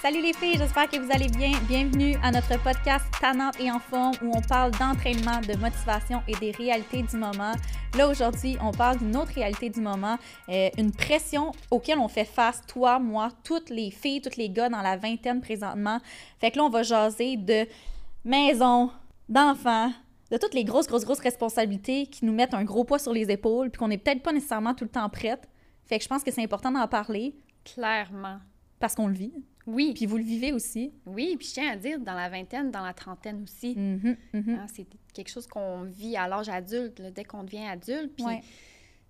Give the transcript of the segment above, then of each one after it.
Salut les filles, j'espère que vous allez bien. Bienvenue à notre podcast Tannante et en forme où on parle d'entraînement, de motivation et des réalités du moment. Là aujourd'hui, on parle d'une autre réalité du moment, euh, une pression auquel on fait face, toi, moi, toutes les filles, tous les gars dans la vingtaine présentement. Fait que là, on va jaser de maison, d'enfants, de toutes les grosses, grosses, grosses responsabilités qui nous mettent un gros poids sur les épaules, puis qu'on n'est peut-être pas nécessairement tout le temps prête. Fait que je pense que c'est important d'en parler Clairement. parce qu'on le vit. Oui. Puis vous le vivez aussi. Oui, puis je tiens à dire, dans la vingtaine, dans la trentaine aussi. Mhm, mhm. Hein, c'est quelque chose qu'on vit à l'âge adulte, là, dès qu'on devient adulte. Puis Ouais.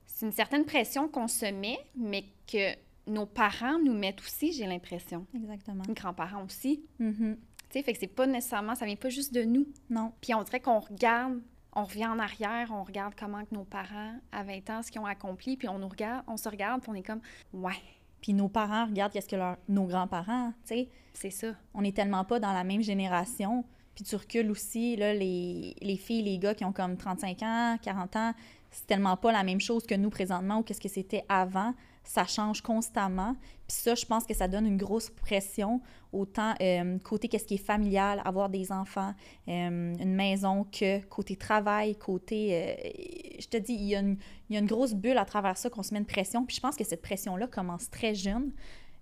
c'est une certaine pression qu'on se met, mais que nos parents nous mettent aussi, j'ai l'impression. Exactement. Les grands-parents aussi. Mhm. Tu sais, fait que c'est pas nécessairement, ça vient pas juste de nous. Non. Puis on dirait qu'on regarde, on revient en arrière, on regarde comment que nos parents, à 20 ans, ce qu'ils ont accompli, puis on nous regarde, on se regarde, puis on est comme, ouais, Puis nos parents regardent qu'est-ce que leur- nos grands-parents, tu sais. c'est ça. On n'est tellement pas dans la même génération. Puis tu recules aussi, là, les, les filles, les gars qui ont comme 35 ans, 40 ans, c'est tellement pas la même chose que nous présentement ou qu'est-ce que c'était avant. Ça change constamment. Puis ça, je pense que ça donne une grosse pression, autant euh, côté qu'est-ce qui est familial, avoir des enfants, euh, une maison, que côté travail, côté... euh, je te dis, il y, a une, il y a une grosse bulle à travers ça qu'on se met une pression. Puis je pense que cette pression-là commence très jeune.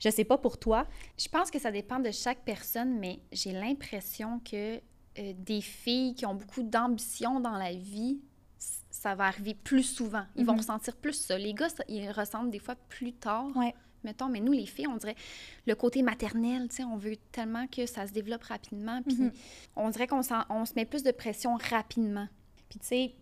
Je sais pas pour toi. Je pense que ça dépend de chaque personne, mais j'ai l'impression que des filles qui ont beaucoup d'ambition dans la vie, ça va arriver plus souvent. Ils vont Mhm. ressentir plus ça. Les gars, ça- ils ressentent des fois plus tard. Ouais. Mettons, mais nous, les filles, on dirait le côté maternel, tu sais, on veut tellement que ça se développe rapidement, puis Mhm. on dirait qu'on on se met plus de pression rapidement. Puis tu sais,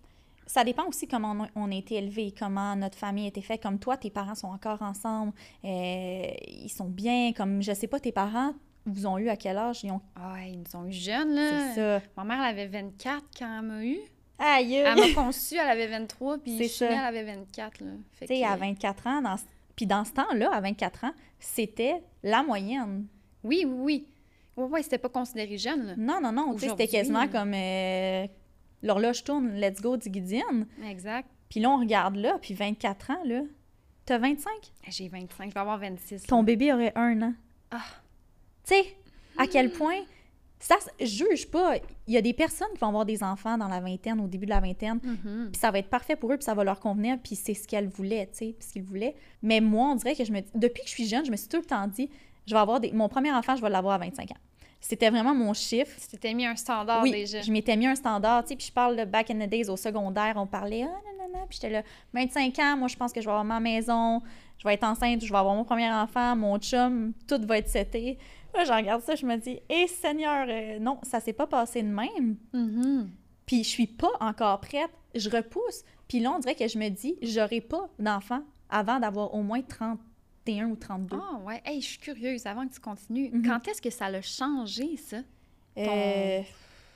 ça dépend aussi comment on a, été élevé, comment notre famille a été faite. Comme toi, tes parents sont encore ensemble, euh, ils sont bien. Comme, je sais pas, tes parents vous ont eu à quel âge? Ils ont... Ah ils nous ont eu jeunes, là. C'est ça. Ma mère, elle avait 24 quand elle m'a eu. Aïe! Elle m'a conçue, elle avait 23, puis je suis née, elle avait 24, là. Fait Tu sais, que- à 24 ans, dans... puis dans ce temps-là, à 24 ans, c'était la moyenne. Oui, oui, oui. Oui, oui, c'était pas considéré jeune, là. Non, non, non. Tu sais, c'était quasiment là. comme euh, l'horloge tourne, let's go, Diggidian. Exact. Puis là, on regarde là, puis 24 ans, là. T'as 25? J'ai 25, je vais avoir 26. Ton là. bébé aurait un an. Ah. Tu sais, à quel point. Ça, je juge pas. Il y a des personnes qui vont avoir des enfants dans la vingtaine, au début de la vingtaine, Mhm. puis ça va être parfait pour eux, puis ça va leur convenir, puis c'est ce qu'elles voulaient, tu sais, puis ce qu'ils voulaient. Mais moi, on dirait que je me depuis que je suis jeune, je me suis tout le temps dit, je vais avoir des... mon premier enfant, je vais l'avoir à 25 ans. C'était vraiment mon chiffre. Tu t'étais mis un standard oui, déjà. je m'étais mis un standard, tu sais, puis je parle de back in the days au secondaire, on parlait, ah, non, non, non, puis j'étais là, 25 ans, moi, je pense que je vais avoir ma maison, je vais être enceinte, je vais avoir mon premier enfant, mon chum, tout va être seté. Là, je regarde ça, je me dis, hé Seigneur, euh, non, ça s'est pas passé de même. Mhm. Puis je suis pas encore prête, je repousse. Puis là, on dirait que je me dis, j'aurai pas d'enfant avant d'avoir au moins 31 ou 32. Ah, ouais. Hey, je suis curieuse, avant que tu continues. Mhm. Quand est-ce que ça l'a changé, ça, Euh,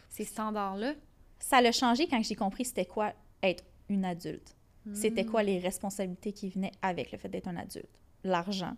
ces standards-là? ça l'a changé quand j'ai compris c'était quoi être une adulte. C'était Mm. quoi les responsabilités qui venaient avec le fait d'être un adulte? L'argent.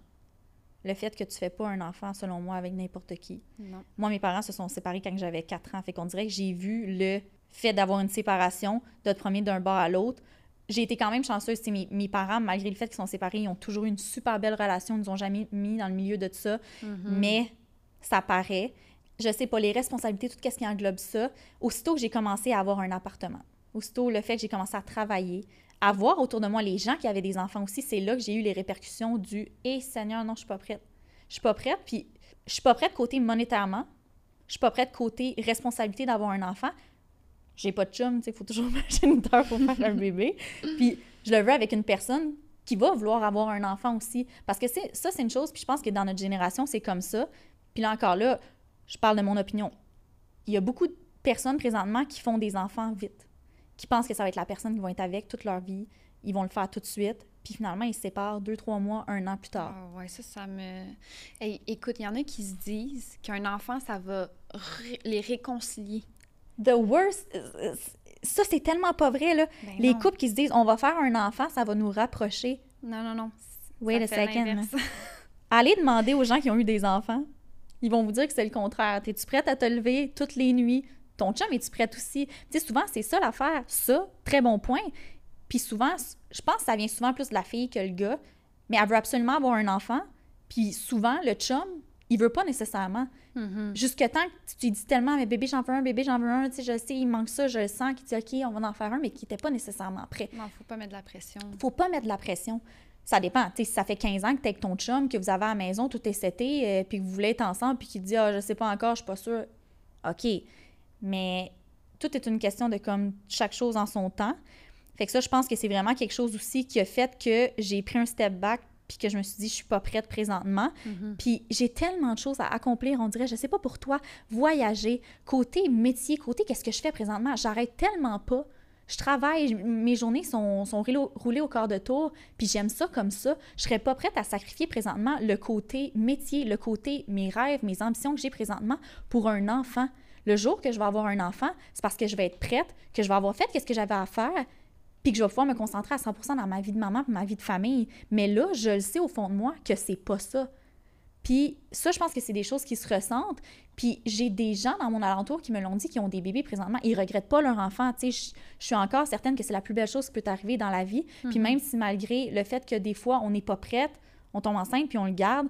Le fait que tu fais pas un enfant, selon moi, avec n'importe qui. Non. Moi, mes parents se sont séparés quand j'avais 4 ans. Fait qu'on dirait que j'ai vu le fait d'avoir une séparation, de te promener d'un bord à l'autre. J'ai été quand même chanceuse. Mes, mes parents, malgré le fait qu'ils sont séparés, ils ont toujours eu une super belle relation. Ils nous ont jamais mis dans le milieu de ça. Mhm. Mais ça paraît. Je sais pas, les responsabilités, tout ce qui englobe ça. Aussitôt que j'ai commencé à avoir un appartement, aussitôt le fait que j'ai commencé à travailler, à voir autour de moi les gens qui avaient des enfants aussi, c'est là que j'ai eu les répercussions du « Hé Seigneur, non, je suis pas prête. Je suis pas prête, puis je suis pas prête côté monétairement. Je suis pas prête côté responsabilité d'avoir un enfant. J'ai pas de chum, tu sais, il faut toujours un géniteur pour faire un bébé. Puis je le veux avec une personne qui va vouloir avoir un enfant aussi. Parce que ça, c'est une chose, puis je pense que dans notre génération, c'est comme ça. Puis là encore, là, je parle de mon opinion. Il y a beaucoup de personnes présentement qui font des enfants vite, qui pensent que ça va être la personne qui va être avec toute leur vie. Ils vont le faire tout de suite. Puis finalement, ils se séparent deux, trois mois, un an plus tard. Ah ouais, ça, ça me... Hey, écoute, il y en a qui se disent qu'un enfant, ça va ré- les réconcilier. The worst, euh, ça, c'est tellement pas vrai, là. Ben Les couples qui se disent, on va faire un enfant, ça va nous rapprocher. Non, non, non. Wait Ça a second. Allez demander aux gens qui ont eu des enfants. Ils vont vous dire que c'est le contraire. Es-tu prête à te lever toutes les nuits? Ton chum, es-tu prête aussi? Tu sais, souvent, c'est ça l'affaire. Ça, très bon point. Puis souvent, je pense que ça vient souvent plus de la fille que le gars, mais elle veut absolument avoir un enfant. Puis souvent, le chum, il veut pas nécessairement. Mhm. Jusque temps que tu lui dis tellement, mais bébé, j'en veux un, bébé, j'en veux un, tu sais, je sais, il manque ça, je le sens, qu'il dit, OK, on va en faire un, mais qui n'était pas nécessairement prêt. Non, faut pas mettre de la pression. Faut pas mettre de la pression. Ça dépend. Tu sais, si ça fait 15 ans que tu avec ton chum, que vous avez à la maison, tout est seté, euh, puis que vous voulez être ensemble, puis qu'il dit, ah, je sais pas encore, je suis pas sûre. OK. Mais tout est une question de comme chaque chose en son temps. Fait que ça, je pense que c'est vraiment quelque chose aussi qui a fait que j'ai pris un step back puis que je me suis dit, je suis pas prête présentement. Mhm. Puis j'ai tellement de choses à accomplir, on dirait, je sais pas pour toi, voyager, côté métier, côté qu'est-ce que je fais présentement, j'arrête tellement pas. Je travaille, mes journées sont, sont roulées au- quart de tour, puis j'aime ça comme ça. Je serais pas prête à sacrifier présentement le côté métier, le côté mes rêves, mes ambitions que j'ai présentement pour un enfant. Le jour que je vais avoir un enfant, c'est parce que je vais être prête, que je vais avoir fait ce que j'avais à faire, puis que je vais pouvoir me concentrer à 100% dans ma vie de maman et ma vie de famille. Mais là, je le sais au fond de moi que c'est pas ça. Puis ça, je pense que c'est des choses qui se ressentent. Puis j'ai des gens dans mon alentour qui me l'ont dit, qui ont des bébés présentement. Ils regrettent pas leur enfant. Tu sais, je, je suis encore certaine que c'est la plus belle chose qui peut t'arriver dans la vie. Puis même si malgré le fait que des fois, on n'est pas prête, on tombe enceinte puis on le garde,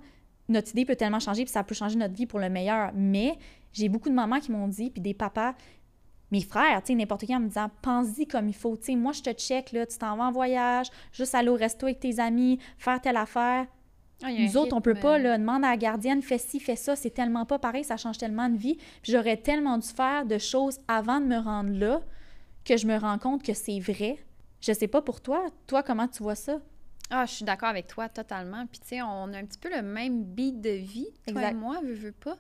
notre idée peut tellement changer puis ça peut changer notre vie pour le meilleur. Mais j'ai beaucoup de mamans qui m'ont dit, puis des papas, mes frères, tu sais, n'importe qui en me disant, pense-y comme il faut. Tu sais, moi, je te check, là, tu t'en vas en voyage, juste aller au resto avec tes amis, faire telle affaire. Ah, Nous autres, on peut rythme, pas, euh, là, demande à la gardienne, fais ci, fais ça, c'est tellement pas pareil, ça change tellement de vie. Puis j'aurais tellement dû faire de choses avant de me rendre là que je me rends compte que c'est vrai. Je sais pas pour toi, toi, comment tu vois ça? Ah, je suis d'accord avec toi totalement. Puis, tu sais, on a un petit peu le même beat de vie, toi Exact. et moi, veux, veux pas.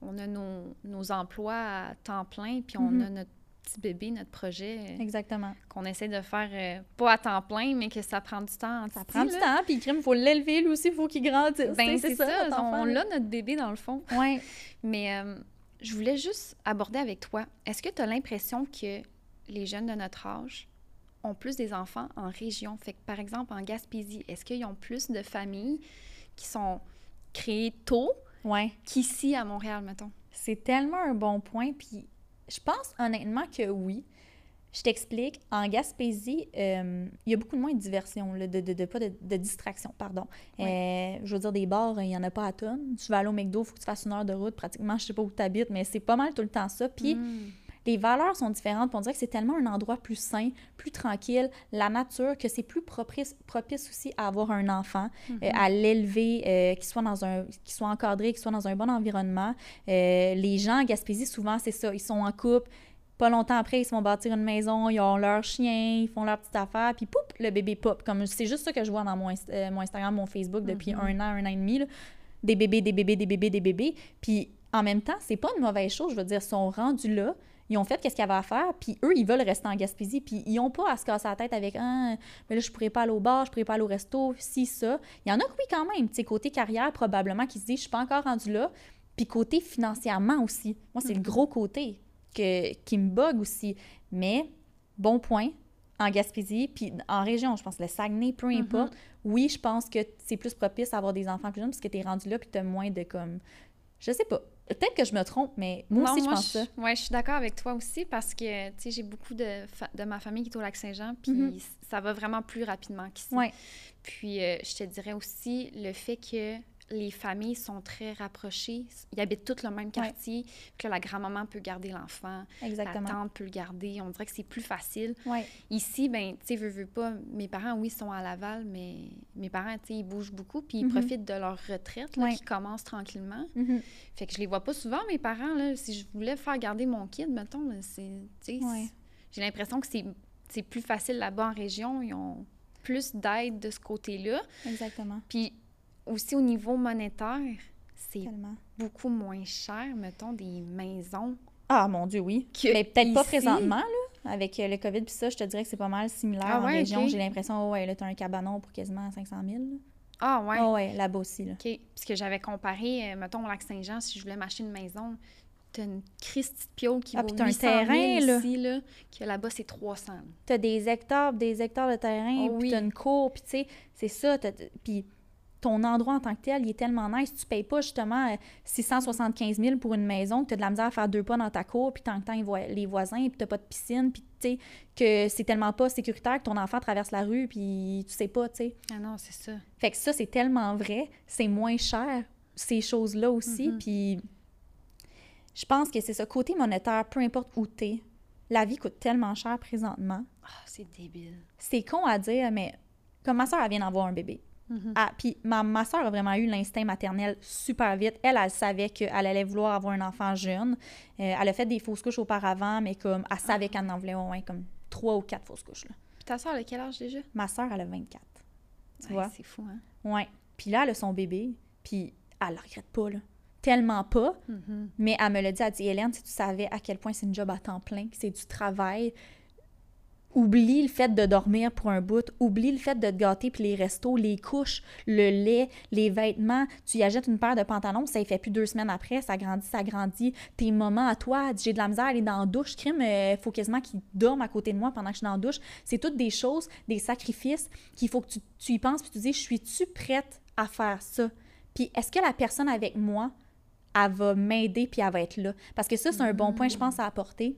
On a nos, nos emplois à temps plein, puis on Mhm. a notre petit bébé, notre projet euh, Exactement. qu'on essaie de faire euh, pas à temps plein, mais que ça prend du temps. Ça prend du temps, puis il faut l'élever, lui aussi, il faut qu'il grandisse. Ben, c'est ça, on l'a notre bébé dans le fond. Ouais. Mais euh, je voulais juste aborder avec toi, est-ce que tu as l'impression que les jeunes de notre âge ont plus des enfants en région? Fait que, par exemple, en Gaspésie, est-ce qu'ils ont plus de familles qui sont créées tôt Ouais. qu'ici à Montréal, mettons? C'est tellement un bon point. Puis je pense honnêtement que oui. Je t'explique. En Gaspésie, euh, il y a beaucoup de moins de diversion, là, de, de, de- pas de, de distraction, pardon. Euh, je veux dire, des bars, il n'y en a pas à tonnes. Tu vas aller au McDo, il faut que tu fasses une heure de route pratiquement. Je sais pas où tu habites, mais c'est pas mal tout le temps ça. Puis Mm. Les valeurs sont différentes. On dirait que c'est tellement un endroit plus sain, plus tranquille, la nature, que c'est plus propice, propice aussi à avoir un enfant, euh, à l'élever, euh, qu'il soit dans un, qu'il soit encadré, qu'il soit dans un bon environnement. Euh, les gens à Gaspésie, souvent, c'est ça. Ils sont en couple. Pas longtemps après, ils se vont bâtir une maison, ils ont leur chien, ils font leur petite affaire, puis poup, le bébé pop. Comme c'est juste ça que je vois dans mon, Inst- mon Instagram, mon Facebook depuis Mhm. un an, un an et demi. là. Des bébés, des bébés, des bébés, des bébés. Puis en même temps, c'est pas une mauvaise chose. Je veux dire, ils sont rendus là. Ils ont fait qu'est-ce qu'il y avait à faire, puis eux, ils veulent rester en Gaspésie, puis ils n'ont pas à se casser la tête avec Ah, mais là, je pourrais pas aller au bar, je pourrais pas aller au resto, si, ça. Il y en a que oui, quand même. Tu côté carrière, probablement, qui se disent Je suis pas encore rendu là. Puis côté financièrement aussi. Moi, c'est le gros côté que, qui me bug aussi. Mais, bon point, en Gaspésie, puis en région, je pense, le Saguenay, peu importe, oui, je pense que c'est plus propice à avoir des enfants plus jeunes parce que tu es rendu là, puis tu as moins de comme. Je sais pas. Peut-être que je me trompe, mais moi Non, aussi, je pense ça. Ouais, je suis d'accord avec toi aussi parce que, tu sais, j'ai beaucoup de, de ma famille qui est au Lac-Saint-Jean, puis Mhm. ça va vraiment plus rapidement qu'ici. Ouais. Puis, euh, je te dirais aussi le fait que les familles sont très rapprochées. Ils habitent tous le même quartier, que la grand-maman peut garder l'enfant, la Exactement. tante peut le garder. On dirait que c'est plus facile. Ouais. Ici, ben, tu sais, veux, veux pas, mes parents, oui, sont à Laval, mais mes parents, tu sais, ils bougent beaucoup, puis ils Mhm. profitent de leur retraite, là, Ouais. qui commence tranquillement. Mhm. Fait que je les vois pas souvent, mes parents, là. Si je voulais faire garder mon kid, mettons, là, c'est, Ouais. j'ai l'impression que c'est, c'est plus facile là-bas en région. Ils ont plus d'aide de ce côté-là. Exactement. Puis aussi au niveau monétaire, c'est beaucoup moins cher, mettons, des maisons. Ah, mon Dieu, oui. Mais peut-être pas présentement, là. Avec euh, le COVID puis ça, je te dirais que c'est pas mal similaire Ah en région. J'ai l'impression, oh, ouais, là, t'as un cabanon pour quasiment 500 000. là. Ah ouais. Ah ouais, là-bas aussi, là. OK. Parce que j'avais comparé, euh, mettons, au Lac-Saint-Jean, si je voulais m'acheter une maison, t'as une Christie de qui Ah, vaut puis t'as un 800 000 terrain, là. ici, là, que là-bas, c'est 300. là. T'as des hectares, des hectares de terrain, Oh puis oui. t'as une cour, puis tu sais, c'est ça. Puis ton endroit en tant que tel, il est tellement nice. Tu payes pas justement euh, 675 000 pour une maison, que t'as de la misère à faire deux pas dans ta cour, puis tant que temps les voi- les voisins, puis t'as pas de piscine, puis tu sais, que c'est tellement pas sécuritaire que ton enfant traverse la rue, puis tu sais pas, tu sais. Ah non, c'est ça. Fait que ça, c'est tellement vrai. C'est moins cher. ces choses-là aussi. Mhm. Puis je pense que c'est ça. Côté monétaire, peu importe où t'es, la vie coûte tellement cher présentement. Ah, c'est débile. C'est con à dire, mais comme ma soeur, elle vient d'avoir un bébé. Mhm. Ah, puis ma, ma soeur a vraiment eu l'instinct maternel super vite. Elle, elle savait qu'elle allait vouloir avoir un enfant jeune. Euh, elle a fait des fausses couches auparavant, mais comme elle savait qu'elle en voulait au moins comme trois ou quatre fausses couches. Là. Puis ta soeur, elle a quel âge déjà? Ma soeur, elle a 24. Tu Ouais, vois? C'est fou, hein? Ouais. Puis là, elle a son bébé, puis elle le regrette pas, là. Tellement pas. Mhm. Mais elle me l'a dit, elle dit, Hélène, si tu savais à quel point c'est une job à temps plein, que c'est du travail, oublie le fait de dormir pour un bout, oublie le fait de te gâter, puis les restos, les couches, le lait, les vêtements, tu y achètes une paire de pantalons, ça fait plus deux semaines après, ça grandit, ça grandit, tes moments à toi, j'ai de la misère à aller dans la douche, crime, il faut quasiment qu'il dorme à côté de moi pendant que je suis dans la douche. C'est toutes des choses, des sacrifices qu'il faut que tu, y penses, puis tu dis, suis-tu prête à faire ça? Puis est-ce que la personne avec moi, elle va m'aider puis elle va être là? Parce que ça, c'est un bon point, je pense, à apporter.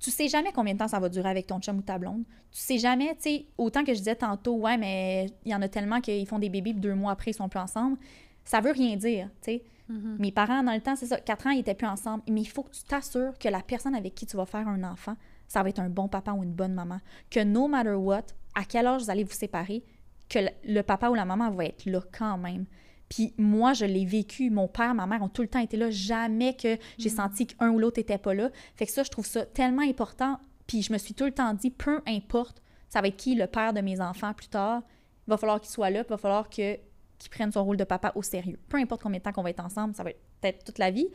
Tu sais jamais combien de temps ça va durer avec ton chum ou ta blonde. Tu sais jamais, tu sais, autant que je disais tantôt, ouais, mais il y en a tellement qu'ils font des bébés puis deux mois après, ils sont plus ensemble. Ça veut rien dire, tu sais. Mhm. Mes parents, dans le temps, c'est ça, quatre ans, ils étaient plus ensemble. Mais il faut que tu t'assures que la personne avec qui tu vas faire un enfant, ça va être un bon papa ou une bonne maman. Que no matter what, à quel âge vous allez vous séparer, que le- le papa ou la maman va être là quand même. Puis moi, je l'ai vécu. Mon père, ma mère ont tout le temps été là. Jamais que j'ai senti qu'un ou l'autre n'était pas là. Fait que ça, je trouve ça tellement important. Puis je me suis tout le temps dit, peu importe, ça va être qui le père de mes enfants plus tard, il va falloir qu'il soit là, puis il va falloir que, qu'il prenne son rôle de papa au sérieux. Peu importe combien de temps qu'on va être ensemble, ça va être peut-être toute la vie,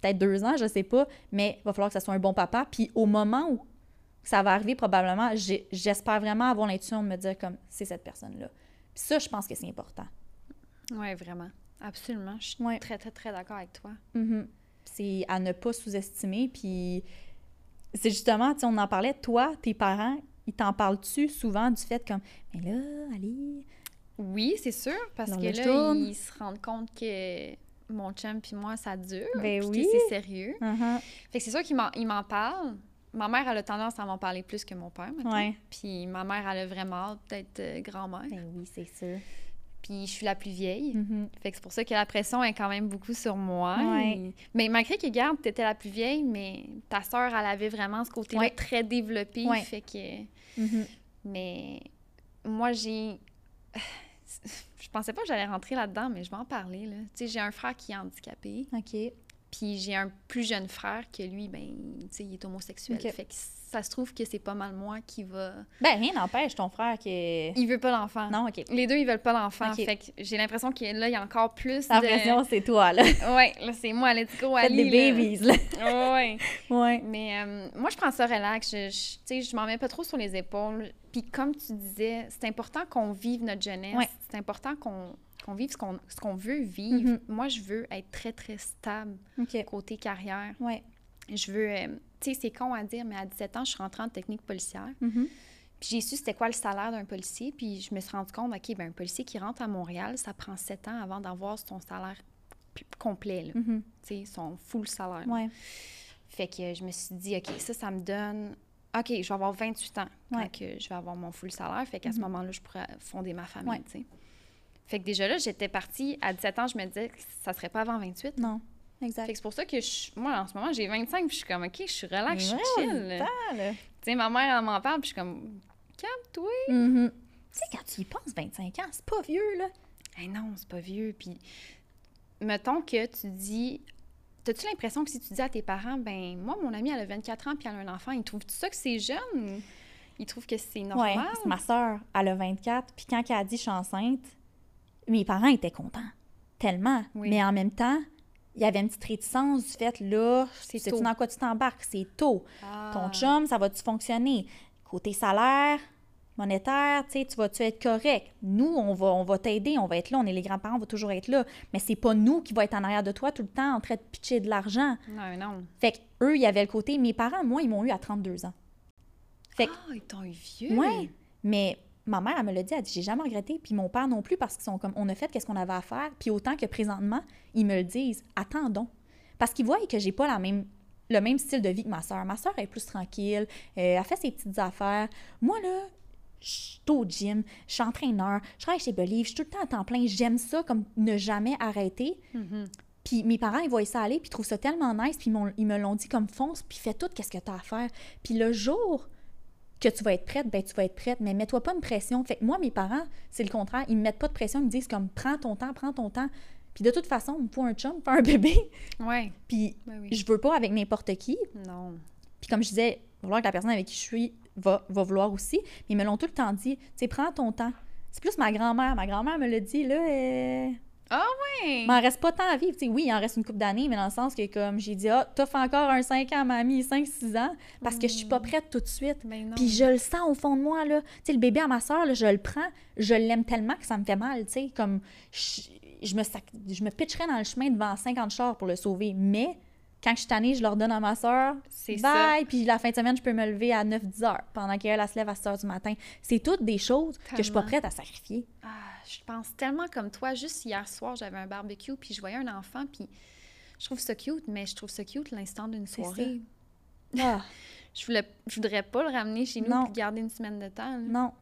peut-être deux ans, je sais pas, mais il va falloir que ça soit un bon papa. Puis au moment où ça va arriver, probablement, j'espère vraiment avoir l'intuition de me dire comme, c'est cette personne-là. Puis ça, je pense que c'est important. Ouais, vraiment. Absolument. Je suis Ouais. très, très, très d'accord avec toi. Mhm. C'est à ne pas sous-estimer. Puis c'est justement, tu on en parlait, toi, tes parents, ils t'en parlent-tu souvent du fait comme, mais là, allez. Oui, c'est sûr, parce Dans que là, tourne. ils se rendent compte que mon chum puis moi, ça dure, Ben oui. c'est sérieux. Mhm. Fait que c'est sûr qu'ils m'en, parlent. Ma mère, elle a tendance à m'en parler plus que mon père, maintenant. Puis ma mère, elle a vraiment hâte d'être euh, grand-mère. Ben oui, c'est sûr. Puis je suis la plus vieille. Mhm. Fait que c'est pour ça que la pression est quand même beaucoup sur moi. Ouais. Et- Mais malgré que, regarde, t'étais la plus vieille, mais ta sœur, elle avait vraiment ce côté-là Ouais. très développé. Ouais. Fait que... Mhm. Mais moi, j'ai... Je pensais pas que j'allais rentrer là-dedans, mais je vais en parler, là. Tu sais, j'ai un frère qui est handicapé, OK. puis j'ai un plus jeune frère que lui, ben, tu sais, il est homosexuel. Fait que ça se trouve que c'est pas mal moi qui va... Ben, rien n'empêche ton frère qui est... Il veut pas l'enfant. Non, OK. Les deux, ils veulent pas l'enfant. Fait que j'ai l'impression que là, il y a encore plus La de... pression, c'est toi, là. Ouais, là, c'est moi, let's go, Faites Ali. des là. babies, là. Ouais. Ouais. Mais euh, moi, je prends ça relax. Je, je- tu sais, je m'en mets pas trop sur les épaules. Puis comme tu disais, c'est important qu'on vive notre jeunesse. Ouais. C'est important qu'on qu'on vive ce qu'on veut vivre. Mhm. Moi, je veux être très, très stable côté carrière. Ouais. Je veux... euh, tu sais, c'est con à dire, mais à 17 ans, je suis rentrée en technique policière. Mhm. Puis j'ai su c'était quoi le salaire d'un policier. Puis je me suis rendu compte, OK, ben un policier qui rentre à Montréal, ça prend 7 ans avant d'avoir son salaire complet, là. Mhm. Tu sais, son full salaire. Ouais. Fait que je me suis dit, OK, ça, ça me donne. OK, je vais avoir 28 ans quand Ouais. que je vais avoir mon full salaire. Fait qu'à ce Mhm. moment-là, je pourrais fonder ma famille, Ouais. tu sais. Fait que déjà là, j'étais partie à 17 ans, je me disais que ça serait pas avant 28. Non. Exact. C'est pour ça que je- moi, en ce moment, j'ai 25, puis je suis comme, OK, je suis relax, je suis chill. Tu sais, ma mère, elle m'en parle, puis je suis comme, calme-toi. Mhm. Tu sais, quand tu y penses, 25 ans, c'est pas vieux, là. Hey, non, c'est pas vieux. Puis, mettons que tu dis. T'as-tu l'impression que si tu dis à tes parents, ben, moi, mon amie, elle a 24 ans puis elle a un enfant, ils trouvent ça que c'est jeune? Ils trouvent que c'est normal? que ma soeur, elle a 24, puis quand elle a dit je suis enceinte, mes parents étaient contents. Tellement. Oui. Mais en même temps, il y avait une petite réticence du fait, là, C'est dans quoi tu t'embarques? C'est tôt. Ah. Ton chum, ça va-tu fonctionner? Côté salaire, monétaire, tu sais, tu vas-tu être correct? Nous, on va, on va t'aider, on va être là, on est les grands-parents, on va toujours être là. Mais c'est pas nous qui va être en arrière de toi tout le temps en train de pitcher de l'argent. Non, non. Fait que eux, il y avait le côté, mes parents, moi, ils m'ont eu à 32 ans. Fait que Ah, ils t'ont eu vieux? Ouais, mais ma mère, elle me l'a dit, elle dit, j'ai jamais regretté, puis mon père non plus, parce qu'ils sont comme, on a fait qu'est-ce qu'on avait à faire, puis autant que présentement, ils me le disent, attendons. Parce qu'ils voient que j'ai pas la même, le même style de vie que ma soeur. Ma soeur est plus tranquille, euh, elle fait ses petites affaires. Moi, là, je suis au gym, je suis entraîneur, je travaille chez Believe, je suis tout le temps à temps plein. J'aime ça comme ne jamais arrêter. Mhm. Puis mes parents, ils voient ça aller, puis ils trouvent ça tellement nice, puis ils, me l'ont dit comme fonce, puis fais tout, qu'est-ce que tu as à faire. Puis le jour que tu vas être prête, ben tu vas être prête, mais mets-toi pas une pression. Fait que moi, mes parents, c'est le contraire, ils me mettent pas de pression, ils me disent comme prends ton temps, prends ton temps. Puis de toute façon, faut un chum, faire un bébé. Ouais. Puis oui. je veux pas avec n'importe qui. Non. Puis comme je disais, il va falloir que la personne avec qui je suis va, va vouloir aussi. Mais ils me l'ont tout le temps dit. Tu sais, prends ton temps. C'est plus ma grand-mère. Ma grand-mère me l'a dit, là, euh, Ouais. il m'en reste pas tant à vivre. Tu sais, oui, il en reste une couple d'années, mais dans le sens que, comme j'ai dit, ah, t'offres encore un 5 ans, mamie, 5-6 ans, parce que je suis pas prête tout de suite. Ben. Puis je le sens au fond de moi, là. Tu sais, le bébé à ma soeur, là, je le prends, je l'aime tellement que ça me fait mal, tu sais. Comme, je, je me, sac- je me pitcherais dans le chemin devant 50 chars pour le sauver. Mais quand je suis tannée, je leur donne à ma soeur. C'est ça. Bye! Puis la fin de semaine, je peux me lever à 9-10 heures pendant qu'elle elle se lève à 6 heures du matin. C'est toutes des choses que je suis pas prête à sacrifier. Ah, je pense tellement comme toi. Juste hier soir, j'avais un barbecue, puis je voyais un enfant, puis je trouve ça cute, mais je trouve ça cute l'instant d'une soirée. Ah, Je voulais, je voudrais pas le ramener chez nous Non. puis garder une semaine de temps. là. non.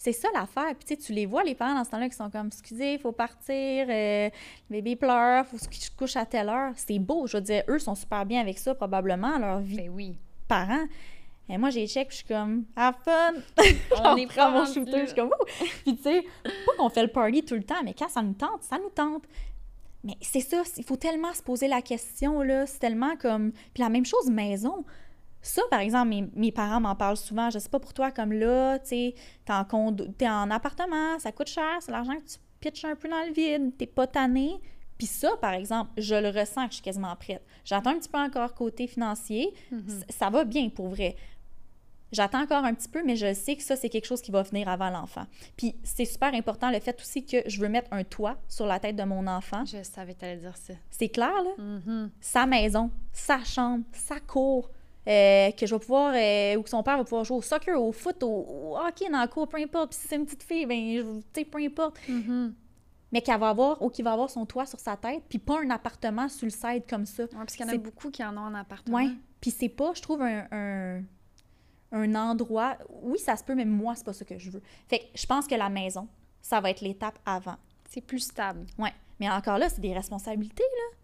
C'est ça l'affaire. Puis tu les vois, les parents dans ce temps-là, qui sont comme, excusez, il faut partir, euh, le bébé pleure, faut qu'il se couche à telle heure. C'est beau. Je veux dire, eux sont super bien avec ça, probablement, leur vie Ben oui. parents. Et moi, j'ai check, puis je suis comme, have fun! On est prends pas mon shooter, je suis comme, Ouh! Puis tu sais, pas qu'on fait le party tout le temps, mais quand ça nous tente, ça nous tente. Mais c'est ça, il faut tellement se poser la question, là. C'est tellement comme. Puis la même chose, maison. Ça, par exemple, mes, mes parents m'en parlent souvent. Je sais pas pour toi, comme là, tu sais, t'es en, condo- t'es en appartement, ça coûte cher, c'est l'argent que tu pitches un peu dans le vide, t'es pas tanné. Puis ça, par exemple, je le ressens que je suis quasiment prête. J'attends un petit peu encore côté financier. C- Ça va bien pour vrai. J'attends encore un petit peu, mais je sais que ça, c'est quelque chose qui va venir avant l'enfant. Puis c'est super important le fait aussi que je veux mettre un toit sur la tête de mon enfant. Je savais que t'allais dire ça. C'est clair, là? Mhm. Sa maison, sa chambre, sa cour, euh, que je vais pouvoir, euh, ou que son père va pouvoir jouer au soccer, au foot, au, au hockey dans la cour, peu importe. Puis si c'est une petite fille, ben, tu sais, peu importe. Mhm. Mais qu'elle va avoir, ou qu'il va avoir son toit sur sa tête, puis pas un appartement sur le side comme ça. Ouais, parce qu'il y en a beaucoup qui en ont en appartement. Ouais. Puis c'est pas, je trouve, un, un, un endroit. Oui, ça se peut, mais moi, c'est pas ça que je veux. Fait que je pense que la maison, ça va être l'étape avant. C'est plus stable. Ouais. Mais encore là, c'est des responsabilités, là.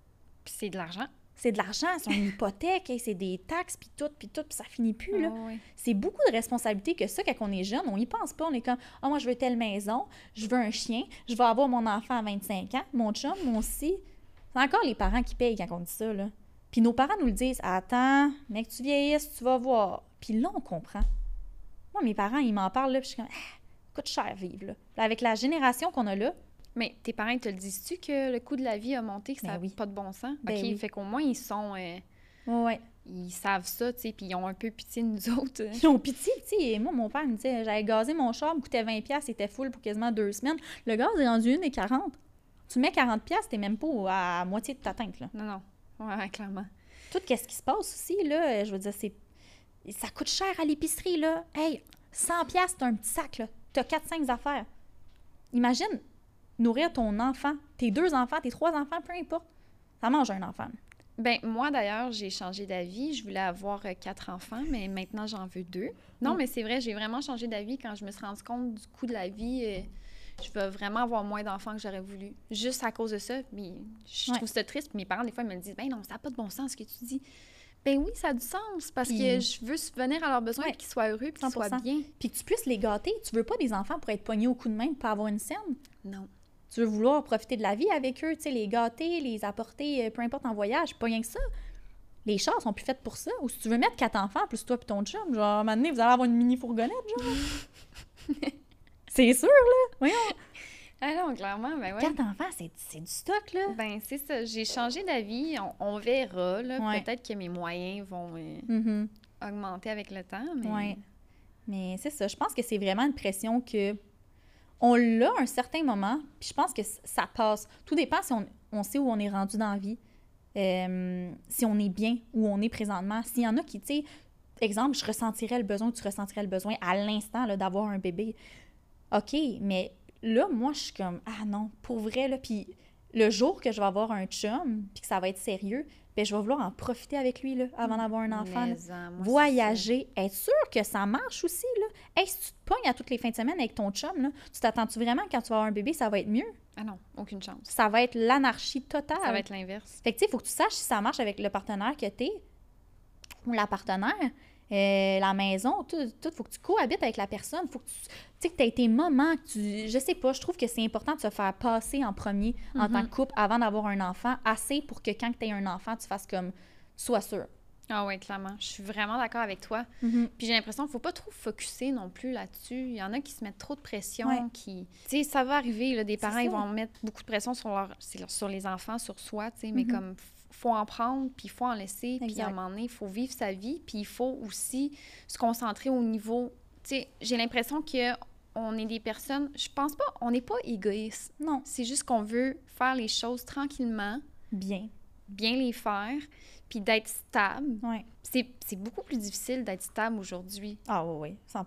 Puis c'est de l'argent. C'est de l'argent, c'est une hypothèque, c'est des taxes, puis tout, puis tout, puis ça finit plus, là. C'est beaucoup de responsabilités que ça, quand on est jeune, on y pense pas. On est comme, ah, moi, je veux telle maison, je veux un chien, je veux avoir mon enfant à 25 ans, mon chum, mon si. C'est encore les parents qui payent quand on dit ça, là. Puis nos parents nous le disent, attends, mec, tu vieillisses, tu vas voir. Puis là, on comprend. Moi, mes parents, ils m'en parlent, là, puis je suis comme, ah, coûte cher vivre, là. Là, Avec la génération qu'on a là, Mais tes parents, ils te le disent-tu que le coût de la vie a monté, que ça Ben n'a oui. pas de bon sens? Ben OK, oui. fait qu'au moins, ils sont... euh, ouais, ils savent ça, tu sais, puis ils ont un peu pitié de nous autres. Ils ont pitié, tu sais. Moi, mon père me disait, j'avais gazé mon char, me coûtait 20$, c'était full pour quasiment deux semaines. Le gaz est rendu 1,40$. Tu mets 40$, t'es même pas à moitié de ta teinte, là. Non, non. Ouais, clairement. Tout ce qui se passe aussi, là, je veux dire, c'est... Ça coûte cher à l'épicerie, là. Hey, 100$, c'est un petit sac, là. T'as 4-5 affaires. Imagine nourrir ton enfant, tes deux enfants, tes trois enfants, peu importe. Ça mange un enfant. Ben moi, d'ailleurs, j'ai changé d'avis. Je voulais avoir euh, quatre enfants, mais maintenant, j'en veux deux. Non, Mm. mais c'est vrai, j'ai vraiment changé d'avis quand je me suis rendu compte du coût de la vie. euh, je veux vraiment avoir moins d'enfants que j'aurais voulu. Juste à cause de ça. Mais je Ouais. trouve ça triste. Puis mes parents, des fois, ils me le disent Ben non, ça n'a pas de bon sens ce que tu dis. Ben oui, ça a du sens. Parce Puis- que je veux subvenir à leurs besoins, Ouais. qu'ils soient heureux, puis qu'ils soient 100%. bien. Puis que tu puisses les gâter. Tu veux pas des enfants pour être pognés au coup de main, pour avoir une scène? Non. Tu veux vouloir profiter de la vie avec eux, tu sais, les gâter, les apporter, euh, peu importe en voyage, pas rien que ça. Les chars sont plus faites pour ça. Ou si tu veux mettre quatre enfants, plus toi puis ton chum, genre, à un moment donné, vous allez avoir une mini fourgonnette, genre. c'est sûr, là. Voyons. Ah non, clairement, ben ouais. Quatre enfants, c'est c'est du stock, là. Ben c'est ça. J'ai changé d'avis. On, on verra. là. Ouais. Peut-être que mes moyens vont euh, Mhm. augmenter avec le temps. Mais... Ouais. Mais c'est ça. Je pense que c'est vraiment une pression que on l'a à un certain moment, puis je pense que ça passe. Tout dépend si on, on sait où on est rendu dans la vie, euh, si on est bien où on est présentement. S'il y en a qui, tu sais, exemple, je ressentirais le besoin, tu ressentirais le besoin à l'instant là, d'avoir un bébé. OK, mais là, moi, je suis comme, ah non, pour vrai, là, puis le jour que je vais avoir un chum, puis que ça va être sérieux, ben, je vais vouloir en profiter avec lui là, avant d'avoir un enfant. là. Hein, Voyager, être sûr que ça marche aussi. Là. Hey, si tu te pognes à toutes les fins de semaine avec ton chum, là, tu t'attends-tu vraiment que quand tu vas avoir un bébé, ça va être mieux? Ah non, aucune chance. Ça va être l'anarchie totale. Ça va être l'inverse. Fait que, tu sais, il faut que tu saches si ça marche avec le partenaire que t'es ou la partenaire. Euh, la maison, tout, tout, faut que tu cohabites avec la personne, faut que tu, tu sais, que tu aies tes moments, que tu, je sais pas, je trouve que c'est important de se faire passer en premier en tant Mhm. que couple avant d'avoir un enfant, assez pour que quand tu aies un enfant, tu fasses comme, sois sûr. Ah oui, clairement. Je suis vraiment d'accord avec toi. Mhm. Puis j'ai l'impression qu'il faut pas trop focuser non plus là-dessus. Il y en a qui se mettent trop de pression, Ouais. qui... Tu sais, ça va arriver, là, des parents, ils vont mettre beaucoup de pression sur, leur... sur les enfants, sur soi, tu sais, mais Mhm. comme faut en prendre, puis il faut en laisser, puis à un moment donné, il faut vivre sa vie, puis il faut aussi se concentrer au niveau... Tu sais, j'ai l'impression que on est des personnes... Je pense pas... On n'est pas égoïste. Non, C'est juste qu'on veut faire les choses tranquillement, bien. bien les faire, puis d'être stable. Ouais. C'est c'est beaucoup plus difficile d'être stable aujourd'hui. Ah oui, oui, 100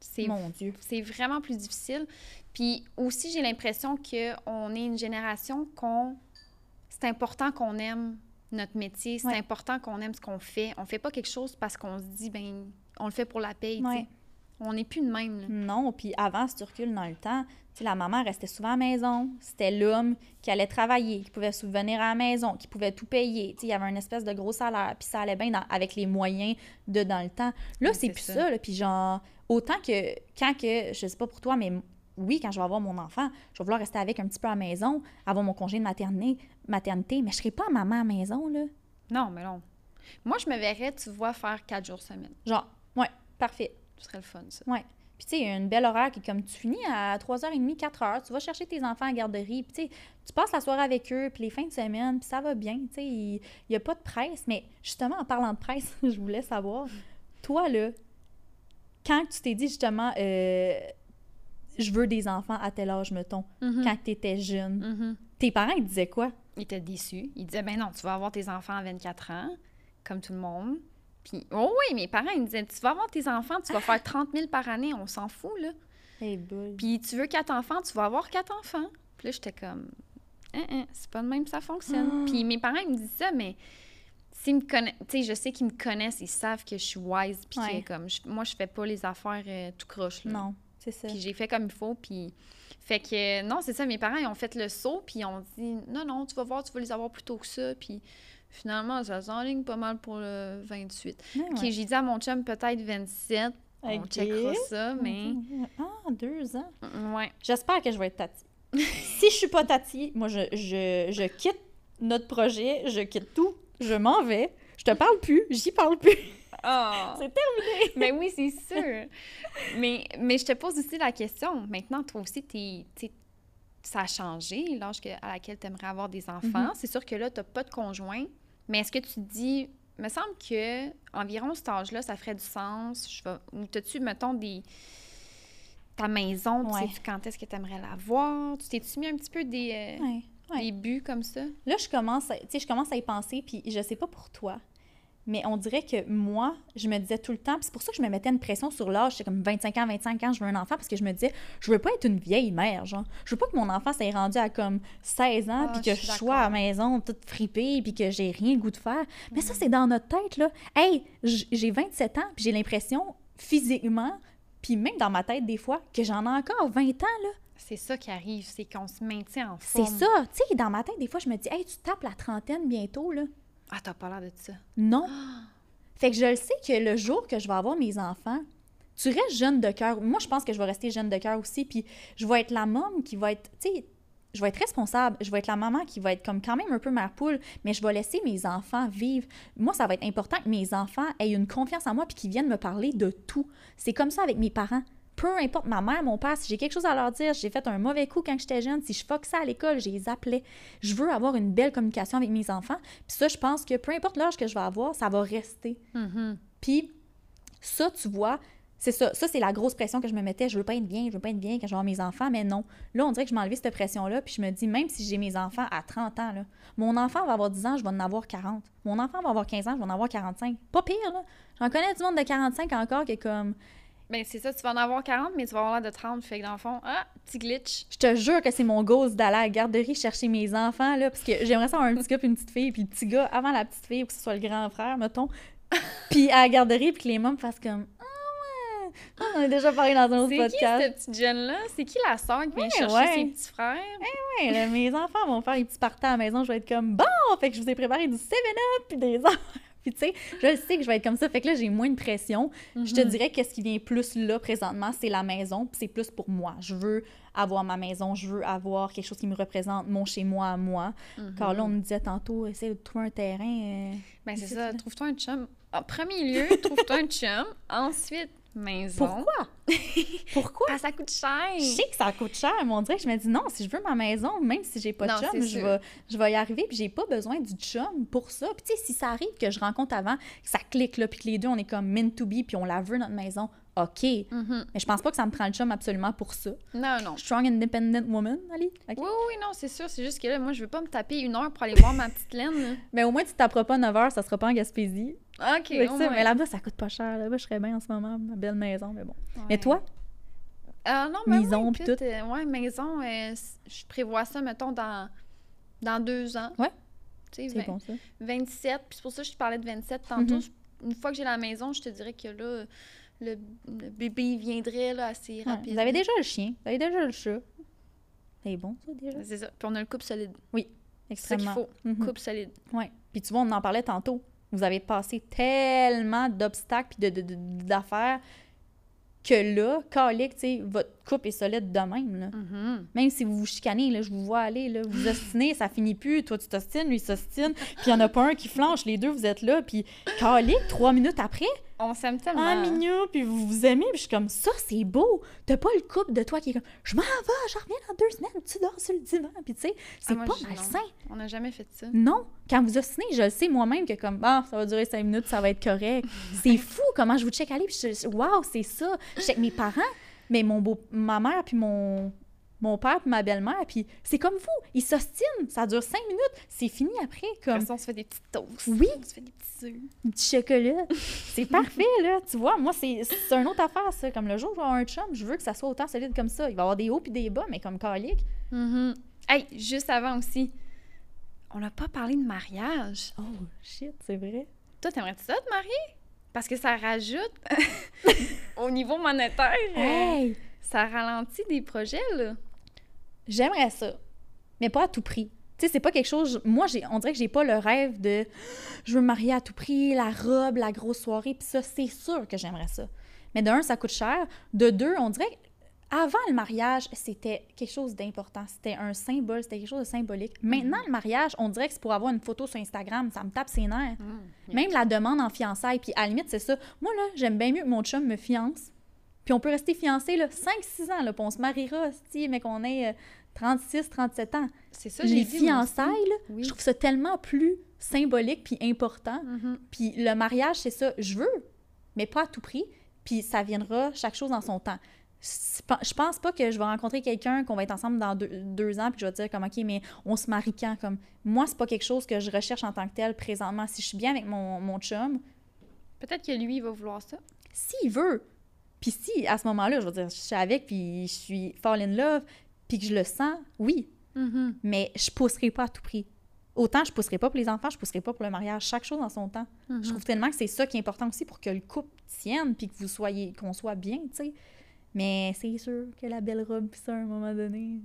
C'est Mon Dieu. c'est vraiment plus difficile. Puis aussi, j'ai l'impression qu'on est une génération qu'on... C'est important qu'on aime notre métier, c'est Ouais. important qu'on aime ce qu'on fait. On fait pas quelque chose parce qu'on se dit, ben, on le fait pour la Ouais. sais. On n'est plus de même, là. Non, puis avant, si tu recules dans le temps, la maman restait souvent à la maison. C'était l'homme qui allait travailler, qui pouvait subvenir à la maison, qui pouvait tout payer. Il y avait un espèce de gros salaire, puis ça allait bien dans- avec les moyens de dans le temps. Là, c'est c'est plus ça. ça. là, puis genre, autant que quand que, je sais pas pour toi, mais oui, quand je vais avoir mon enfant, je vais vouloir rester avec un petit peu à la maison, avoir mon congé de maternité, maternité mais je serai pas maman à la maison, là. Non, mais non. Moi, je me verrais, tu vois, faire quatre jours semaine. Genre, ouais, parfait. Ce serait le fun, ça. Ouais. Puis, tu sais, il y a une belle horaire qui est comme tu finis à 3h30, 4h, tu vas chercher tes enfants à la garderie, puis tu sais, tu passes la soirée avec eux, puis les fins de semaine, puis ça va bien, tu sais, il n'y a pas de presse. Mais justement, en parlant de presse, je voulais savoir, toi, là, quand tu t'es dit justement, euh, je veux des enfants à tel âge, mettons, Mhm. quand tu étais jeune, Mhm. tes parents, ils disaient quoi? Il était déçu. Il disait, ben non, tu vas avoir tes enfants à 24 ans, comme tout le monde. Puis, oh oui, mes parents, ils me disaient, tu vas avoir tes enfants, tu vas faire 30 000 par année, on s'en fout, là. Hey. Puis, tu veux quatre enfants, tu vas avoir quatre enfants. Puis là, j'étais comme, Hein, hein, c'est pas de même que ça fonctionne. Ah. Puis, mes parents, ils me disent ça, mais s'ils me connaissent, tu sais, je sais qu'ils me connaissent, ils savent que je suis wise, puis Ouais. comme, je- moi, je fais pas les affaires euh, tout croche, là. Non, c'est ça. Puis j'ai fait comme il faut, puis... Fait que, non, c'est ça, mes parents, ils ont fait le saut, puis ils ont dit, non, non, tu vas voir, tu vas les avoir plus tôt que ça, puis finalement, ça s'enligne pas mal pour le 28. Ouais, OK, ouais. j'ai dit à mon chum peut-être 27, on checkera ça, mais... Ah, deux ans. Ouais. J'espère que je vais être Tati. si je suis pas Tati, moi, je, je, je quitte notre projet, je quitte tout, je m'en vais, je te parle plus, j'y parle plus. Oh. C'est terminé. mais oui, c'est sûr. mais, mais je te pose aussi la question. Maintenant, toi aussi, t'es, t'sais, ça a changé, l'âge à laquel tu aimerais avoir des enfants. Mhm. C'est sûr que là, tu n'as pas de conjoint. Mais est-ce que tu te dis, me semble que environ cet âge-là, ça ferait du sens. Je vais, ou t'as-tu, mettons, des. Ta maison, tu sais quand est-ce que tu aimerais l'avoir? Tu t'es-tu mis un petit peu des, euh, Ouais, ouais. des buts comme ça? Là, je commence, à, je commence à y penser, puis je sais pas pour toi, mais on dirait que moi, je me disais tout le temps, c'est pour ça que je me mettais une pression sur l'âge, c'est comme 25 ans, 25 ans, je veux un enfant, parce que je me disais, je veux pas être une vieille mère, genre. Je veux pas que mon enfant s'est rendu à comme 16 ans, Ah, puis que je sois à la maison toute fripée, puis que j'ai rien le goût de faire. Mais Mm. ça, c'est dans notre tête, là. Hey, j'ai 27 ans, puis j'ai l'impression, physiquement, puis même dans ma tête, des fois, que j'en ai encore 20 ans, là. C'est ça qui arrive, c'est qu'on se maintient en C'est forme. ça, tu sais, dans ma tête, des fois, je me dis, hey, tu tapes la trentaine bientôt, là. Ah, t'as pas l'air de ça. Non. Fait que je le sais que le jour que je vais avoir mes enfants, tu restes jeune de cœur. Moi, je pense que je vais rester jeune de cœur aussi. Puis je vais être la môme qui va être, tu sais, je vais être responsable. Je vais être la maman qui va être comme quand même un peu mère poule, mais je vais laisser mes enfants vivre. Moi, ça va être important que mes enfants aient une confiance en moi puis qu'ils viennent me parler de tout. C'est comme ça avec mes parents. Peu importe ma mère, mon père, si j'ai quelque chose à leur dire, j'ai fait un mauvais coup quand j'étais jeune, si je foxais à l'école, je les appelais. Je veux avoir une belle communication avec mes enfants. Puis ça, je pense que peu importe l'âge que je vais avoir, ça va rester. Mhm. Puis ça, tu vois, c'est ça. Ça, c'est la grosse pression que je me mettais. Je veux pas être bien, je veux pas être bien quand je vais avoir mes enfants, mais non. Là, on dirait que je m'ai enlevé cette pression-là, puis je me dis, même si j'ai mes enfants à 30 ans, là, mon enfant va avoir 10 ans, je vais en avoir 40. Mon enfant va avoir 15 ans, je vais en avoir 45. Pas pire, là. J'en connais du monde de 45 encore qui est comme, Ben, c'est ça, tu vas en avoir 40, mais tu vas avoir l'air de 30. Fait que dans le fond, ah, petit glitch. Je te jure que c'est mon goal d'aller à la garderie chercher mes enfants, là, parce que j'aimerais ça avoir un petit gars puis une petite fille, puis le petit gars avant la petite fille, ou que ce soit le grand frère, mettons. puis à la garderie, puis que les mômes fassent comme Ah ouais! Ah, On en a déjà parlé dans un autre C'est qui podcast. cette petite jeune-là? C'est qui la sœur qui vient Ouais, chercher ouais. ses petits frères? Ouais, là, mes enfants vont faire les petits parties à la maison, je vais être comme bon, fait que je vous ai préparé du 7-up puis des affaires. Puis tu sais, je sais que je vais être comme ça, fait que là j'ai moins de pression. Je te Mhm. dirais que ce qui vient plus là présentement, c'est la maison, puis c'est plus pour moi. Je veux avoir ma maison, je veux avoir quelque chose qui me représente, mon chez moi à moi. Mhm. Car là on me disait tantôt, essaye de trouver un terrain. euh, Ben, c'est ça. Trouve-toi un chum. En premier lieu, trouve-toi un chum. Ensuite, maison. Pourquoi? Pourquoi? Ah, ça coûte cher. Je sais que ça coûte cher, mais on dirait que je me dis non, si je veux ma maison, même si j'ai pas de Non, chum, je vais, je vais y arriver, puis j'ai pas besoin du chum pour ça. Puis tu sais, si ça arrive que je rencontre avant, que ça clique là, puis que les deux on est comme meant to be, puis on la veut notre maison, ok. Mhm. Mais je pense pas que ça me prend le chum absolument pour ça. Non, non. Strong independent woman, Ali? Oui, oui, non, c'est sûr. C'est juste que là, moi, je veux pas me taper une heure pour aller voir ma petite laine. Mais au moins tu t'apprends pas 9 heures, ça sera pas en Gaspésie. OK, Fait que au ça, moins. mais là-bas ça coûte pas cher. Là-bas je serais bien en ce moment, ma belle maison, mais bon. Ouais. Mais toi, non, mais Maison, écoute, tout? euh, ouais, maison, euh, je prévois ça, mettons, dans, dans deux ans. Ouais. Tu sais, c'est bon ça. 27, puis c'est pour ça que je te parlais de 27 tantôt. Mhm. Une fois que j'ai la maison, je te dirais que là, le, le bébé viendrait là, assez Ouais, rapidement. Vous avez déjà le chien, vous avez déjà le chat. C'est bon ça déjà? C'est ça. Puis on a le couple solide. C'est ça qu'il Extrêmement. faut. Mhm. Couple solide. Ouais. Puis tu vois, on en parlait tantôt. Vous avez passé tellement d'obstacles de- d'affaires que là, calique, tu votre couple est solide de même. Là. Mhm. Même si vous vous chicanez, là, je vous vois aller, là, vous ostinez, ça finit plus. Toi, tu t'ostines, lui, il s'ostine. Puis il y en a pas un qui flanche. Les deux, vous êtes là. Puis calique, trois minutes après, On s'aime tellement. ah, mignon, puis vous vous aimez. Puis je suis comme, ça, c'est beau. T'as pas le couple de toi qui est comme, je m'en vais, je reviens dans deux semaines, tu dors sur le divan. Puis tu sais, c'est Ah, pas malsain. On n'a jamais fait ça. Non, quand vous ostinez, je le sais moi-même que comme ah, ça va durer cinq minutes, ça va être correct. c'est fou comment je vous check aller puis je, wow, c'est ça. Je check mes parents, mais mon beau ma mère puis mon mon père puis ma belle-mère puis c'est comme vous, ils s'ostinent, ça dure cinq minutes, c'est fini après comme ça, on se fait des petites toasts. Oui. On se fait des petits œufs. un petit chocolat. c'est parfait là, tu vois, moi c'est c'est une autre affaire ça, comme le jour où je vais avoir un chum, je veux que ça soit autant solide comme ça. Il va y avoir des hauts puis des bas mais comme calique. Mhm. Hey, juste avant aussi, on n'a pas parlé de mariage. Oh shit, c'est vrai. Toi, t'aimerais-tu ça te marier? Parce que ça rajoute au niveau monétaire. euh, Hey, Ça ralentit des projets, là. J'aimerais ça, mais pas à tout prix. Tu sais, c'est pas quelque chose. Moi, j'ai, on dirait que j'ai pas le rêve de je veux me marier à tout prix, la robe, la grosse soirée, puis ça, c'est sûr que j'aimerais ça. Mais de un, ça coûte cher. De deux, on dirait avant le mariage, c'était quelque chose d'important. C'était un symbole, c'était quelque chose de symbolique. Maintenant, le mariage, on dirait que c'est pour avoir une photo sur Instagram, ça me tape ses nerfs. Même la demande en fiançailles, puis à la limite, c'est ça. Moi, là, j'aime bien mieux que mon chum me fiance. Puis on peut rester fiancés, là, 5-6 ans, là, puis on se mariera, si, mais qu'on ait 36-37 ans. C'est ça, j'ai Les dit, fiançailles, aussi. là, Oui. je trouve ça tellement plus symbolique puis important. Mhm. Puis le mariage, c'est ça, je veux, mais pas à tout prix. Puis ça viendra chaque chose en son temps. Je pense pas que je vais rencontrer quelqu'un qu'on va être ensemble dans deux, deux ans puis je vais dire comme OK mais on se marie quand? Comme moi c'est pas quelque chose que je recherche en tant que tel présentement si je suis bien avec mon, mon chum Peut-être que lui, il va vouloir ça. s'il veut puis si à ce moment-là je veux dire je suis avec puis je suis fall in love puis que je le sens oui Mhm. mais je pousserai pas à tout prix. Autant je pousserai pas pour les enfants, je pousserai pas pour le mariage. Chaque chose en son temps. Je trouve tellement que c'est ça qui est important aussi pour que le couple tienne puis que vous soyez, qu'on soit bien, tu sais. Mais c'est sûr que la belle robe, pis ça, à un moment donné,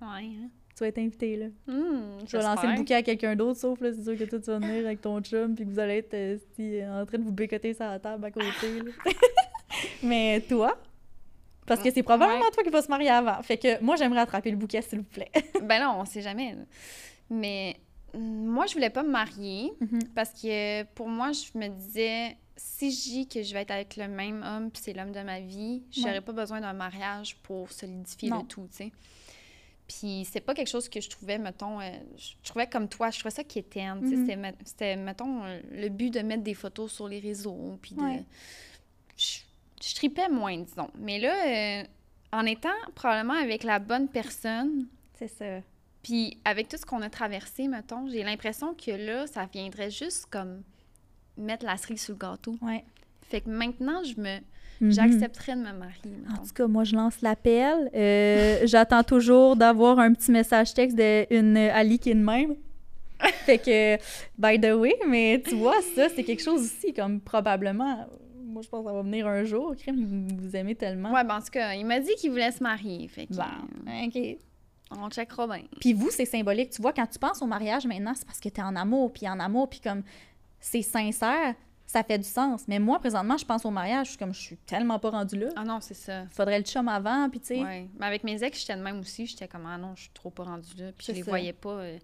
Ouais. hein. tu vas être invité, là. Hmm, Je vais lancer le bouquet à quelqu'un d'autre, sauf là, c'est sûr que toi, tu vas venir avec ton chum puis que vous allez être euh, si, en train de vous bécoter sur la table à côté, là. Mais toi? Parce que c'est probablement Ouais. toi qui vas se marier avant. Fait que moi, j'aimerais attraper le bouquet, s'il vous plaît. Ben non, on sait jamais. Mais mm, moi, je voulais pas me marier Mhm. parce que pour moi, je me disais, si je dis que je vais être avec le même homme puis c'est l'homme de ma vie, j'aurais Ouais. pas besoin d'un mariage pour solidifier Non. le tout, tu sais. Puis c'est pas quelque chose que je trouvais, mettons, euh, je trouvais comme toi, je trouvais ça tu sais. Mhm. C'était, me- C'était, mettons, euh, le but de mettre des photos sur les réseaux, puis de... Ouais. Je, je tripais moins, disons. Mais là, euh, en étant probablement avec la bonne personne, C'est ça. puis avec tout ce qu'on a traversé, mettons, j'ai l'impression que là, ça viendrait juste comme mettre la cerise sur le gâteau. Ouais. Fait que maintenant, je me... Mhm. J'accepterais de me marier. En tout cas, moi, je lance l'appel. Euh, J'attends toujours d'avoir un petit message texte d'une Ali qui est de même. fait que, by the way, mais tu vois, ça, c'est quelque chose aussi, comme probablement. Moi, je pense que ça va venir un jour. Crime, vous aimez tellement. Ouais, ben en tout cas, il m'a dit qu'il voulait se marier. Fait que, Bon, euh, OK. on checkera bien. Puis vous, c'est symbolique. Tu vois, quand tu penses au mariage maintenant, c'est parce que t'es en amour, puis en amour, puis comme c'est sincère, ça fait du sens. Mais moi, présentement, je pense au mariage, je suis comme, je suis tellement pas rendue là. Ah non, c'est ça. Faudrait le chum avant, puis tu sais. Ouais. Mais avec mes ex, j'étais de même aussi. J'étais comme, ah non, je suis trop pas rendue là. Puis je les ça. voyais pas. euh,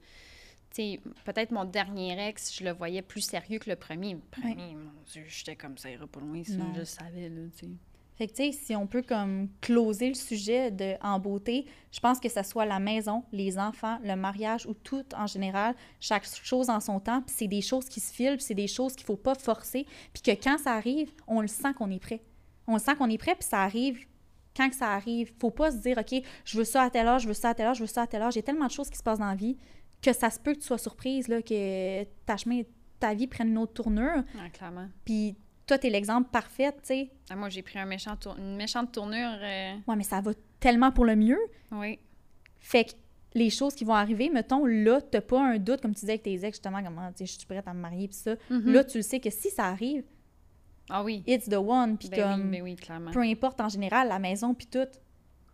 tu sais, peut-être mon dernier ex, je le voyais plus sérieux que le premier. Le premier, mon Dieu, j'étais comme ça ira pas loin. Ça, je le savais, là, tu sais. Fait que, tu sais, si on peut comme closer le sujet de, en beauté, je pense que ça soit la maison, les enfants, le mariage ou tout en général, chaque chose en son temps, puis c'est des choses qui se filent, puis c'est des choses qu'il faut pas forcer, puis que quand ça arrive, on le sent qu'on est prêt. On le sent qu'on est prêt, puis ça arrive quand que ça arrive. Faut pas se dire, OK, je veux ça à telle heure, je veux ça à telle heure, je veux ça à telle heure. J'ai tellement de choses qui se passent dans la vie que ça se peut que tu sois surprise, là, que ta, chemin, ta vie prenne une autre tournure. Clairement. Puis toi, t'es l'exemple parfait, tu sais. Ah, moi, j'ai pris un méchant tour- une méchante tournure. euh, Ouais, mais ça va tellement pour le mieux. Oui. Fait que les choses qui vont arriver, mettons, là, t'as pas un doute, comme tu disais avec tes ex, justement, comment, tu sais, je suis prête à me marier, pis ça. Mhm. Là, tu le sais que si ça arrive, Ah oui. it's the one, puis Ben comme, oui, ben oui, clairement. peu importe en général, la maison, puis tout,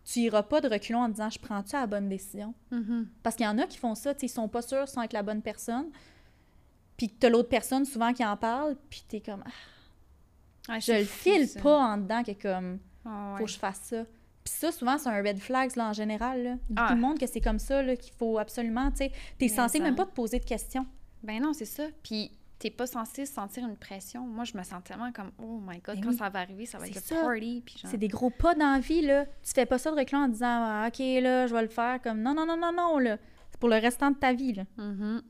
tu iras pas de reculons en disant, je prends-tu la bonne décision? Mhm. Parce qu'il y en a qui font ça, tu sais, ils sont pas sûrs, ils sont avec la bonne personne, puis que t'as l'autre personne souvent qui en parle, puis t'es comme, ah, Ah, je le file ça. pas en dedans, que comme, Ah, faut que je fasse ça. Puis ça, souvent, c'est un red flag, là, en général, là. Ah. de monde que c'est comme ça, là, qu'il faut absolument, tu sais, t'es censé ça. même pas te poser de questions. Ben non, c'est ça. Puis t'es pas censé sentir une pression. Moi, je me sens tellement comme, oh my God, Ben quand oui. ça va arriver, ça va être le party. Genre... C'est des gros pas dans la vie, là. Tu fais pas ça de reculons en disant Ah, OK, là, je vais le faire comme non, non, non, non, non, là. C'est pour le restant de ta vie, là. Mhm.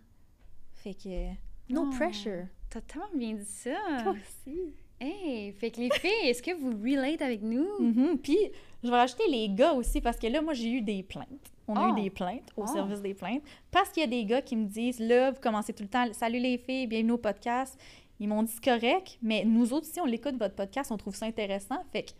Fait que no Oh. pressure. T'as tellement bien dit ça. Toi aussi. Hey, fait que les filles, est-ce que vous relate avec nous? Mhm. Puis je vais rajouter les gars aussi parce que là, moi, j'ai eu des plaintes. On a eu des plaintes au Oh. service des plaintes parce qu'il y a des gars qui me disent là, vous commencez tout le temps salut les filles, bienvenue au podcast. Ils m'ont dit c'est correct, mais nous autres aussi, on l'écoute votre podcast, on trouve ça intéressant. Fait que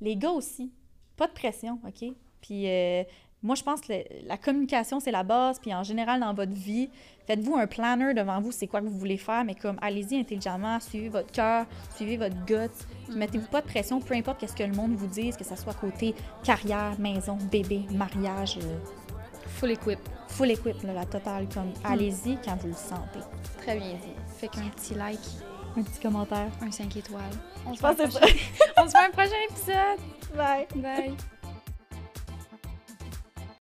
les gars aussi, pas de pression, OK? Puis euh, moi, je pense que le- la communication, c'est la base. Puis en général, dans votre vie, faites-vous un planner devant vous, c'est quoi que vous voulez faire, mais comme allez-y intelligemment, suivez votre cœur, suivez votre gut. Puis mettez-vous pas de pression, peu importe qu'est-ce que le monde vous dise, que ce soit côté carrière, maison, bébé, mariage, euh, Full equip. full equip, là, la totale. Comme allez-y quand vous le sentez. Très bien dit. Fait qu'un petit like, Un petit commentaire. un 5 étoiles. On se voit un prochain- on se voit un prochain épisode. Bye. Bye.